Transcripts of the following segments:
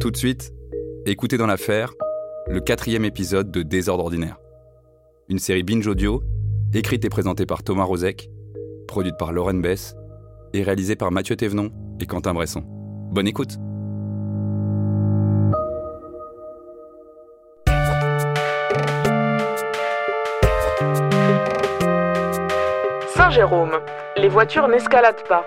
Tout de suite, écoutez dans l'affaire le quatrième épisode de Désordre ordinaire. Une série binge audio, écrite et présentée par Thomas Rozek, produite par Lauren Bess et réalisée par Mathieu Thévenon et Quentin Bresson. Bonne écoute Saint-Jérôme, les voitures n'escaladent pas.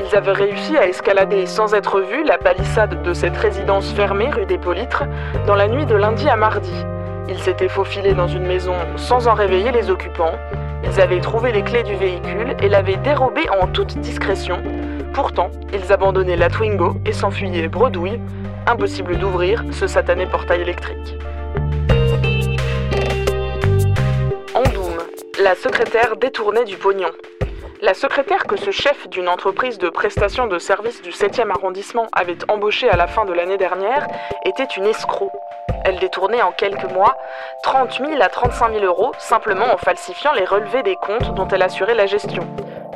Ils avaient réussi à escalader sans être vus la palissade de cette résidence fermée rue des Politres dans la nuit de lundi à mardi. Ils s'étaient faufilés dans une maison sans en réveiller les occupants. Ils avaient trouvé les clés du véhicule et l'avaient dérobé en toute discrétion. Pourtant, ils abandonnaient la Twingo et s'enfuyaient bredouille. Impossible d'ouvrir ce satané portail électrique. Andoum, la secrétaire détournée du pognon. La secrétaire que ce chef d'une entreprise de prestation de services du 7e arrondissement avait embauchée à la fin de l'année dernière était une escroc. Elle détournait en quelques mois 30 000 à 35 000 euros simplement en falsifiant les relevés des comptes dont elle assurait la gestion.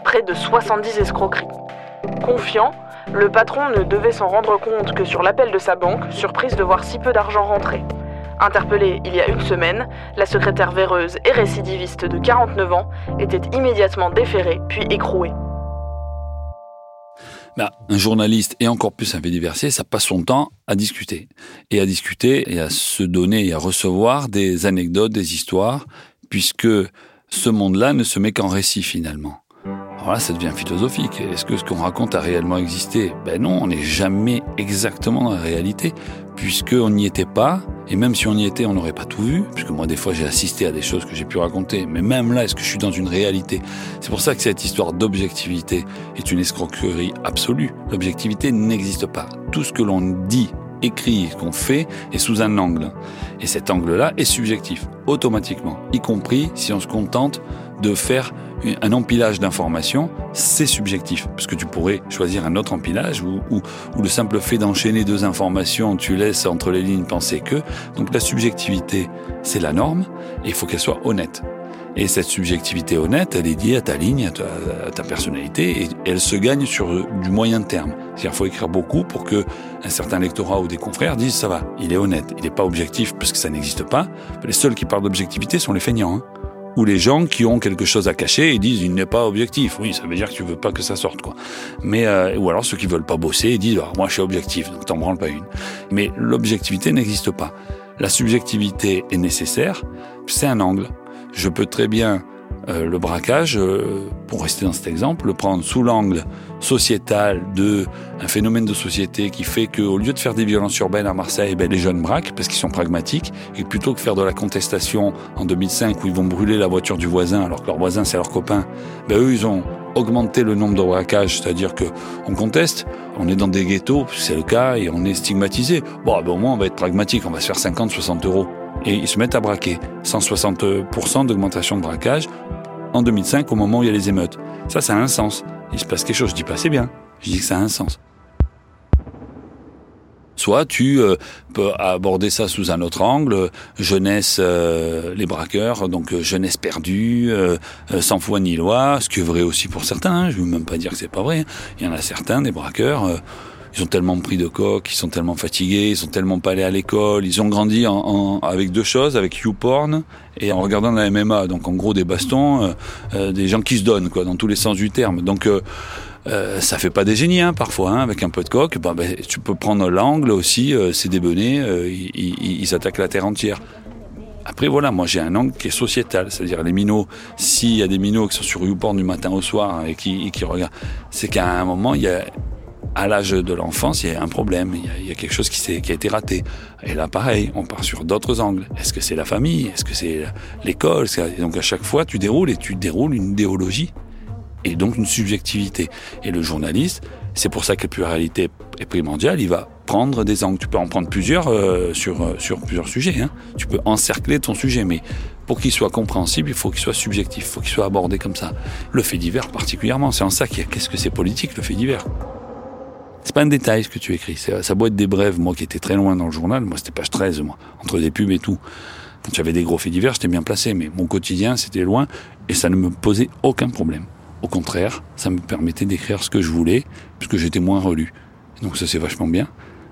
Près de 70 escroqueries. Confiant, le patron ne devait s'en rendre compte que sur l'appel de sa banque, surprise de voir si peu d'argent rentrer. Interpellée il y a une semaine, la secrétaire véreuse et récidiviste de 49 ans était immédiatement déférée puis écrouée. Bah, un journaliste et encore plus un fait ça passe son temps à discuter. Et à discuter et à se donner et à recevoir des anecdotes, des histoires, puisque ce monde-là ne se met qu'en récit finalement. Alors là, ça devient philosophique. Est-ce que ce qu'on raconte a réellement existé? Ben non, on n'est jamais exactement dans la réalité, puisqu'on n'y était pas, et même si on y était, on n'aurait pas tout vu, puisque moi, des fois, j'ai assisté à des choses que j'ai pu raconter. Mais même là, est-ce que je suis dans une réalité? C'est pour ça que cette histoire d'objectivité est une escroquerie absolue. L'objectivité n'existe pas. Tout ce que l'on dit écrit, qu'on fait, est sous un angle. Et cet angle-là est subjectif, automatiquement, y compris si on se contente de faire un empilage d'informations, c'est subjectif, parce que tu pourrais choisir un autre empilage ou, le simple fait d'enchaîner deux informations, tu laisses entre les lignes penser que. Donc la subjectivité, c'est la norme, et il faut qu'elle soit honnête. Et cette subjectivité honnête, elle est liée à ta ligne, à ta, personnalité, et elle se gagne sur du moyen terme. C'est-à-dire qu'il faut écrire beaucoup pour que un certain lectorat ou des confrères disent ça va, il est honnête, il n'est pas objectif parce que ça n'existe pas. Les seuls qui parlent d'objectivité sont les feignants. Hein ou les gens qui ont quelque chose à cacher et disent il n'est pas objectif. Oui, ça veut dire que tu veux pas que ça sorte quoi. Mais euh, ou alors ceux qui veulent pas bosser et disent ah, moi je suis objectif, donc t'en branles pas une. Mais l'objectivité n'existe pas. La subjectivité est nécessaire, c'est un angle. Je peux très bien euh, le braquage, euh, pour rester dans cet exemple, le prendre sous l'angle sociétal de un phénomène de société qui fait qu'au lieu de faire des violences urbaines à Marseille, ben, les jeunes braquent parce qu'ils sont pragmatiques et plutôt que faire de la contestation en 2005 où ils vont brûler la voiture du voisin alors que leur voisin c'est leur copain, ben, eux ils ont augmenté le nombre de braquages, c'est-à-dire que on conteste, on est dans des ghettos, c'est le cas, et on est stigmatisé. Bon, ben, au moins on va être pragmatique, on va se faire 50, 60 euros et ils se mettent à braquer. 160% d'augmentation de braquage en 2005 au moment où il y a les émeutes. Ça, ça a un sens. Il se passe quelque chose. Je dis pas c'est bien. Je dis que ça a un sens. Soit tu euh, peux aborder ça sous un autre angle, jeunesse, euh, les braqueurs, donc euh, jeunesse perdue, sans foi ni loi, ce qui est vrai aussi pour certains. Hein. je ne veux même pas dire que c'est pas vrai. Il y en a certains, des braqueurs ils ont tellement pris de coq, ils sont tellement fatigués, ils sont tellement pas allés à l'école, ils ont grandi en, avec deux choses, avec YouPorn et en regardant la MMA. Donc en gros des bastons, euh, euh, des gens qui se donnent quoi, dans tous les sens du terme. Donc euh, euh ça fait pas des génies hein, parfois, hein, avec un peu de coq. Bah, bah, tu peux prendre l'angle aussi, c'est des benets, ils, ils, attaquent la terre entière. Après voilà, moi j'ai un angle qui est sociétal, c'est-à-dire les minots, s'il y a des minots qui sont sur YouPorn du matin au soir et qui, et qui regardent, c'est qu'à un moment il y a à l'âge de l'enfance, il y a un problème, il y a, quelque chose qui, qui, a été raté. Et là, pareil, on part sur d'autres angles. Est-ce que c'est la famille? Est-ce que c'est l'école? Donc à chaque fois, tu déroules et tu déroules une idéologie et donc une subjectivité. Et le journaliste, c'est pour ça que la pluralité est primordiale, il va prendre des angles. Tu peux en prendre plusieurs euh, sur, euh, sur plusieurs sujets. Hein. Tu peux encercler ton sujet, mais pour qu'il soit compréhensible, il faut qu'il soit subjectif, il faut qu'il soit abordé comme ça. Le fait divers particulièrement, c'est en ça qu'il y a qu'est-ce que c'est politique, le fait divers? C'est pas un détail ce que tu écris. Ça doit être des brèves. Moi qui étais très loin dans le journal, moi c'était page 13, moi, entre des pubs et tout. Quand j'avais des gros faits divers, j'étais bien placé, mais mon quotidien c'était loin et ça ne me posait aucun problème. Au contraire, ça me permettait d'écrire ce que je voulais, puisque j'étais moins relu. Donc ça c'est vachement bien.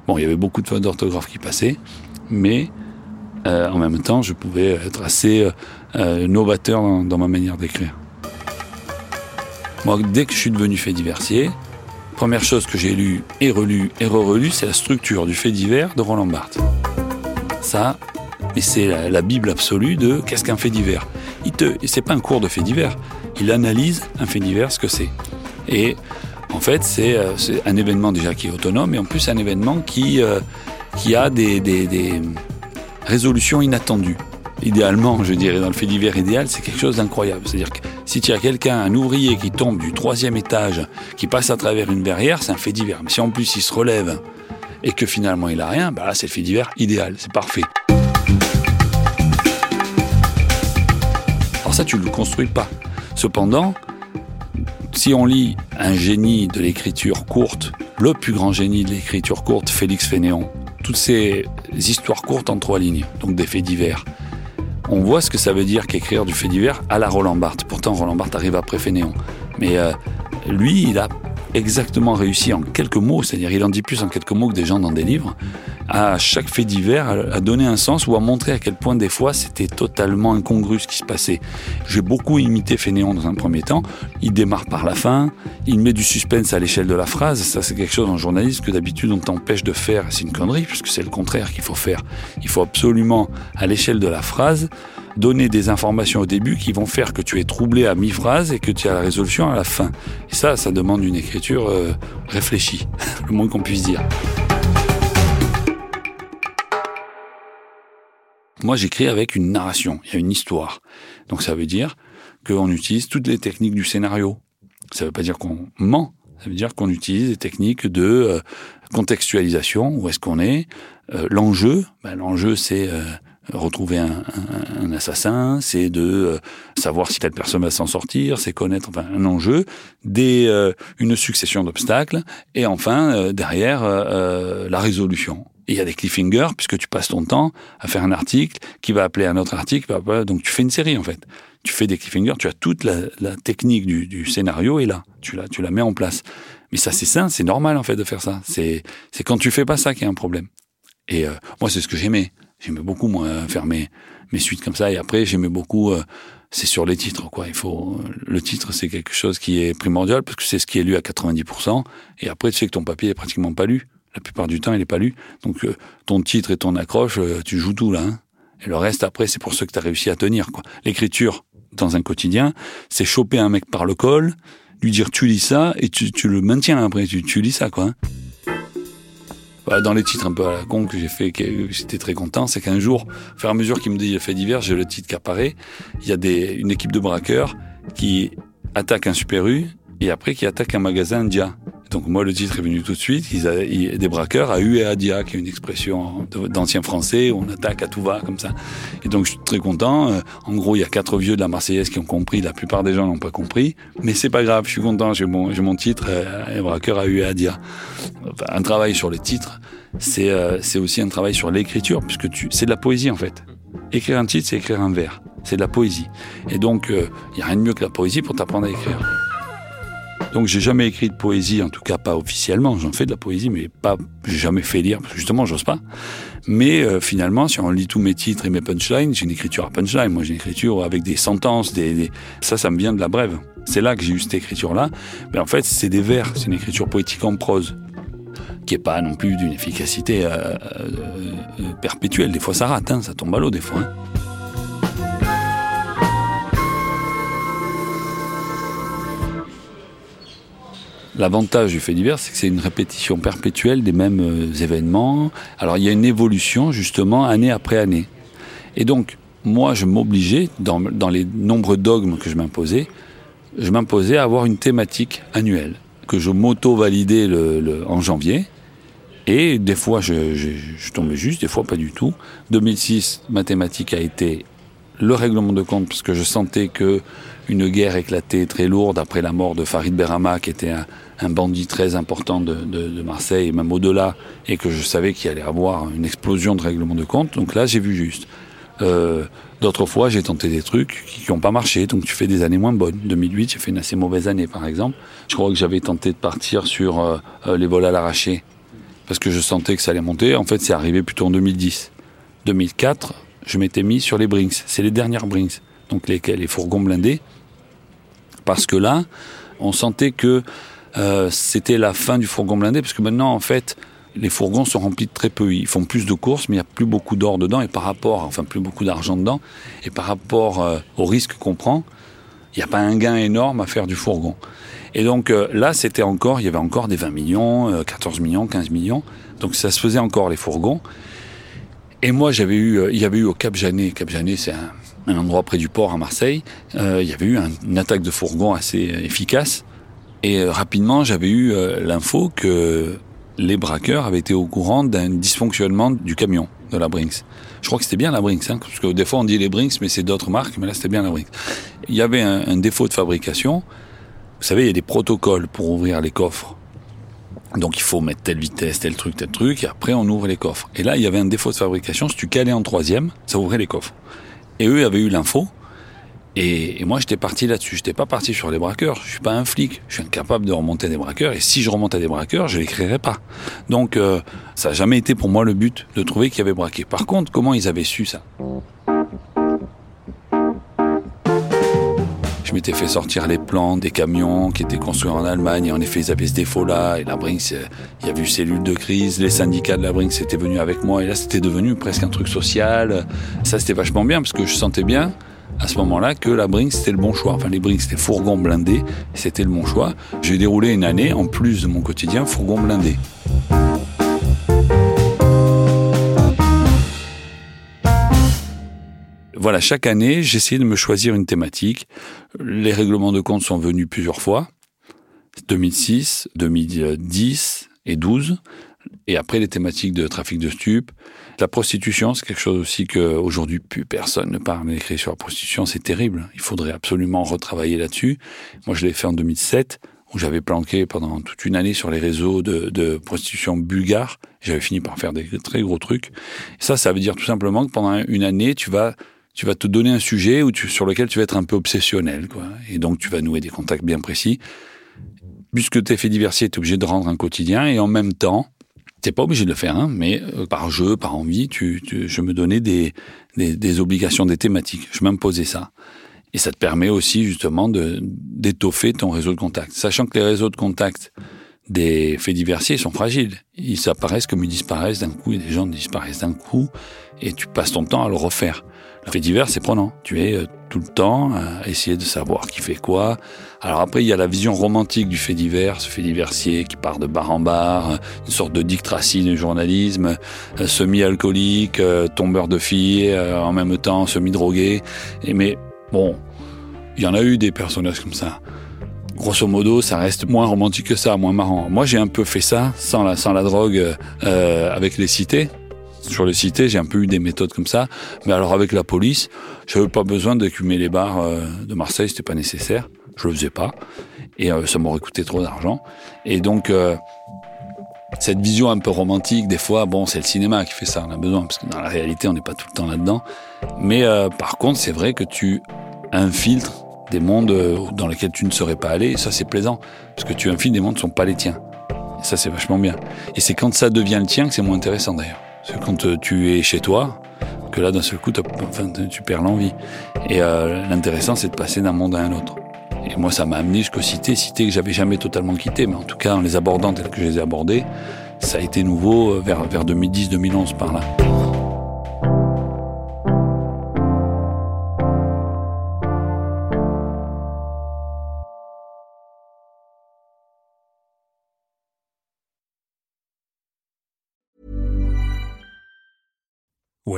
Bon, il y avait beaucoup de fautes d'orthographe qui passaient, mais en même temps, je pouvais être assez novateur dans, ma manière d'écrire. Moi, dès que je suis devenu fait diversier, première chose que j'ai lu et relu et re-relu, c'est la structure du fait divers de Roland Barthes. Ça, mais c'est la, Bible absolue de qu'est-ce qu'un fait divers. Il te, c'est pas un cours de fait divers. Il analyse un fait divers, ce que c'est. Et en fait, c'est, euh, un événement déjà qui est autonome, et en plus un événement qui, euh, qui a des, des, des résolutions inattendues idéalement, je dirais, dans le fait divers idéal, c'est quelque chose d'incroyable. C'est-à-dire que si tu as quelqu'un, un ouvrier qui tombe du troisième étage, qui passe à travers une verrière, c'est un fait divers. Mais si en plus il se relève et que finalement il a rien, bah là c'est le fait divers idéal, c'est parfait. Alors ça, tu ne le construis pas. Cependant, si on lit un génie de l'écriture courte, le plus grand génie de l'écriture courte, Félix Fénéon, toutes ces histoires courtes en trois lignes, donc des faits divers, on voit ce que ça veut dire qu'écrire du fait divers à la Roland Barthes. Pourtant, Roland Barthes arrive après Fénéon. Mais euh, lui, il a exactement réussi en quelques mots, c'est-à-dire il en dit plus en quelques mots que des gens dans des livres, à chaque fait divers, à donner un sens ou à montrer à quel point des fois c'était totalement incongru ce qui se passait. J'ai beaucoup imité Fénéon dans un premier temps. Il démarre par la fin, il met du suspense à l'échelle de la phrase. Ça, c'est quelque chose en journaliste que d'habitude on t'empêche de faire. C'est une connerie, puisque c'est le contraire qu'il faut faire. Il faut absolument, à l'échelle de la phrase, donner des informations au début qui vont faire que tu es troublé à mi-phrase et que tu as la résolution à la fin. Et ça, ça demande une écriture euh, réfléchie, le moins qu'on puisse dire. Moi, j'écris avec une narration, il y a une histoire. Donc ça veut dire qu'on utilise toutes les techniques du scénario. Ça ne veut pas dire qu'on ment, ça veut dire qu'on utilise des techniques de euh, contextualisation, où est-ce qu'on est. Euh, l'enjeu, ben, l'enjeu c'est euh, retrouver un, un, assassin, c'est de savoir si telle personne va s'en sortir, c'est connaître enfin, un enjeu, des, une succession d'obstacles, et enfin derrière la résolution il y a des cliffhangers puisque tu passes ton temps à faire un article qui va appeler un autre article. Donc tu fais une série en fait. Tu fais des cliffhangers, tu as toute la, technique du, scénario et là, tu la, mets en place. Mais ça c'est sain, c'est normal en fait de faire ça. C'est quand tu fais pas ça qu'il y a un problème. Et euh, moi c'est ce que j'aimais. J'aimais beaucoup moi faire mes suites comme ça et après j'aimais beaucoup euh, c'est sur les titres quoi. Il faut le titre c'est quelque chose qui est primordial parce que c'est ce qui est lu à 90% et après tu sais que ton papier est pratiquement pas lu. La plupart du temps, il n'est pas lu. Donc, euh, ton titre et ton accroche, euh, tu joues tout là. Hein. et le reste, après, c'est pour ceux que tu as réussi à tenir. quoi. L'écriture, dans un quotidien, c'est choper un mec par le col, lui dire tu lis ça, et tu, le maintiens après, tu, tu lis ça. quoi. Hein. Voilà, dans les titres un peu à la con que j'ai fait, que j'étais très content, c'est qu'un jour, au fur et à mesure qu'il me dit fait divers, j'ai le titre qui apparaît. Il y a des, une équipe de braqueurs qui attaque un Super U et après qui attaque un magasin Dia. Donc moi, le titre est venu tout de suite. Ils a, des braqueurs à U et à Dia, qui est une expression d'ancien français, on attaque à tout va, comme ça. Et donc je suis très content. Euh, en gros, il y a quatre vieux de la Marseillaise qui ont compris. La plupart des gens n'ont pas compris. Mais c'est pas grave, je suis content. J'ai mon, mon titre, euh, les braqueurs à U et à Dia. Enfin, un travail sur les titres, c'est euh, aussi un travail sur l'écriture, puisque c'est de la poésie en fait. Écrire un titre, c'est écrire un vers. C'est de la poésie. Et donc, il n'y a rien de mieux que la poésie pour t'apprendre à écrire. Donc j'ai jamais écrit de poésie, en tout cas pas officiellement. J'en fais de la poésie, mais pas, j'ai jamais fait lire parce que justement j'ose pas. Mais euh, finalement, si on lit tous mes titres et mes punchlines, j'ai une écriture à punchline. Moi, j'ai une écriture avec des sentences, des, ça, ça me vient de la brève. C'est là que j'ai eu cette écriture-là. Mais en fait, c'est des vers, c'est une écriture poétique en prose qui est pas non plus d'une efficacité euh, euh, perpétuelle. Des fois, ça rate, hein, ça tombe à l'eau des fois. Hein. L'avantage du fait divers, c'est que c'est une répétition perpétuelle des mêmes euh, événements. Alors il y a une évolution justement année après année. Et donc, moi, je m'obligeais, dans, les nombreux dogmes que je m'imposais, je m'imposais à avoir une thématique annuelle, que je m'auto-validais en janvier. Et des fois, je, je, tombais juste, des fois pas du tout. 2006, ma thématique a été le règlement de compte, parce que je sentais que une guerre éclatait très lourde après la mort de Farid Berama, qui était un, un bandit très important de, de, Marseille, et même au-delà, et que je savais qu'il allait avoir une explosion de règlement de compte. Donc là, j'ai vu juste. Euh, D'autres fois, j'ai tenté des trucs qui n'ont pas marché, donc tu fais des années moins bonnes. 2008, j'ai fait une assez mauvaise année, par exemple. Je crois que j'avais tenté de partir sur euh, euh, les vols à l'arraché, parce que je sentais que ça allait monter. En fait, c'est arrivé plutôt en 2010. 2004, je m'étais mis sur les Brinks. C'est les dernières Brinks, donc les, les fourgons blindés. Parce que là, on sentait que euh, c'était la fin du fourgon blindé, parce que maintenant, en fait, les fourgons sont remplis de très peu. Ils font plus de courses, mais il n'y a plus beaucoup d'or dedans, et par rapport, enfin, plus beaucoup d'argent dedans, et par rapport euh, au risque qu'on prend, il n'y a pas un gain énorme à faire du fourgon. Et donc euh, là, c'était encore, il y avait encore des 20 millions, 14 millions, 15 millions. Donc ça se faisait encore les fourgons. Et moi, j'avais eu, il y avait eu au Cap Janet. Cap Janet, c'est un, un, endroit près du port à Marseille. il y avait eu une attaque de fourgon assez efficace. Et euh, rapidement, j'avais eu euh, l'info que les braqueurs avaient été au courant d'un dysfonctionnement du camion de la Brinks. Je crois que c'était bien la Brinks, hein, parce que des fois on dit les Brinks, mais c'est d'autres marques, mais là c'était bien la Brinks. Il y avait un, un, défaut de fabrication. Vous savez, il y a des protocoles pour ouvrir les coffres. Donc il faut mettre telle vitesse, tel truc, tel truc, et après on ouvre les coffres. Et là, il y avait un défaut de fabrication. Si tu calais en troisième, ça ouvrait les coffres. Et eux avaient eu l'info. Et, moi, j'étais parti là-dessus. J'étais pas parti sur les braqueurs. Je suis pas un flic. Je suis incapable de remonter des braqueurs. Et si je remonte à des braqueurs, je les créerai pas. Donc, euh, ça n'a jamais été pour moi le but de trouver qu'il y avait braqué. Par contre, comment ils avaient su ça? Je m'étais fait sortir les plans des camions qui étaient construits en Allemagne. Et en effet, ils avaient ce défaut-là. Et la Brinks, il y avait eu cellule de crise. Les syndicats de la Brinks étaient venus avec moi. Et là, c'était devenu presque un truc social. Ça, c'était vachement bien parce que je sentais bien à ce moment-là que la Brinks c'était le bon choix. Enfin, les Brinks c'était fourgon blindé, c'était le bon choix. J'ai déroulé une année, en plus de mon quotidien, fourgon blindé. Voilà, chaque année, j'essayais de me choisir une thématique. Les règlements de compte sont venus plusieurs fois. 2006, 2010 et 12. Et après, les thématiques de trafic de stupes, la prostitution, c'est quelque chose aussi qu'aujourd'hui plus personne ne parle d'écrire sur la prostitution. C'est terrible. Il faudrait absolument retravailler là-dessus. Moi, je l'ai fait en 2007 où j'avais planqué pendant toute une année sur les réseaux de, de prostitution bulgare. J'avais fini par faire des très gros trucs. Ça, ça veut dire tout simplement que pendant une année, tu vas tu vas te donner un sujet où tu, sur lequel tu vas être un peu obsessionnel, quoi. Et donc, tu vas nouer des contacts bien précis. Puisque tu es fait diversier, tu es obligé de rendre un quotidien et en même temps, T'es pas obligé de le faire, hein, mais euh, par jeu, par envie, tu, tu, je me donnais des, des, des, obligations, des thématiques. Je m'imposais ça. Et ça te permet aussi justement de d'étoffer ton réseau de contacts. Sachant que les réseaux de contacts des faits diversiers sont fragiles. Ils apparaissent comme ils disparaissent d'un coup, et des gens disparaissent d'un coup, et tu passes ton temps à le refaire. Le fait divers, c'est prenant. Tu es euh, tout le temps à essayer de savoir qui fait quoi. Alors après, il y a la vision romantique du fait divers, ce fait diversier qui part de bar en bar, une sorte de Dick Tracy du journalisme, euh, semi-alcoolique, euh, tombeur de filles, en même temps semi-drogué. Mais bon, il y en a eu des personnages comme ça. Grosso modo, ça reste moins romantique que ça, moins marrant. Moi, j'ai un peu fait ça sans la, sans la drogue euh, avec les cités sur les cités, j'ai un peu eu des méthodes comme ça. Mais alors avec la police, j'avais pas besoin d'écumer les bars euh, de Marseille, c'était pas nécessaire. Je le faisais pas. Et euh, ça m'aurait coûté trop d'argent. Et donc, euh, cette vision un peu romantique, des fois, bon, c'est le cinéma qui fait ça, on a besoin, parce que dans la réalité, on n'est pas tout le temps là-dedans. Mais par contre, c'est vrai que tu infiltres des mondes dans lesquels tu ne serais pas allé, et ça c'est plaisant, parce que tu infiltres des mondes qui ne sont pas les tiens. Et ça c'est vachement bien. Et c'est quand ça devient le tien que c'est moins intéressant d'ailleurs. C'est quand euh, tu es chez toi que là, d'un seul coup, tu perds l'envie. Et euh, l'intéressant, c'est de passer d'un monde à un autre. Et moi, ça m'a amené jusqu'aux cités, cités que j'avais jamais totalement quittées, mais en tout cas, en les abordant telles que je les ai abordées, ça a été nouveau euh, vers, vers 2010-2011 par là.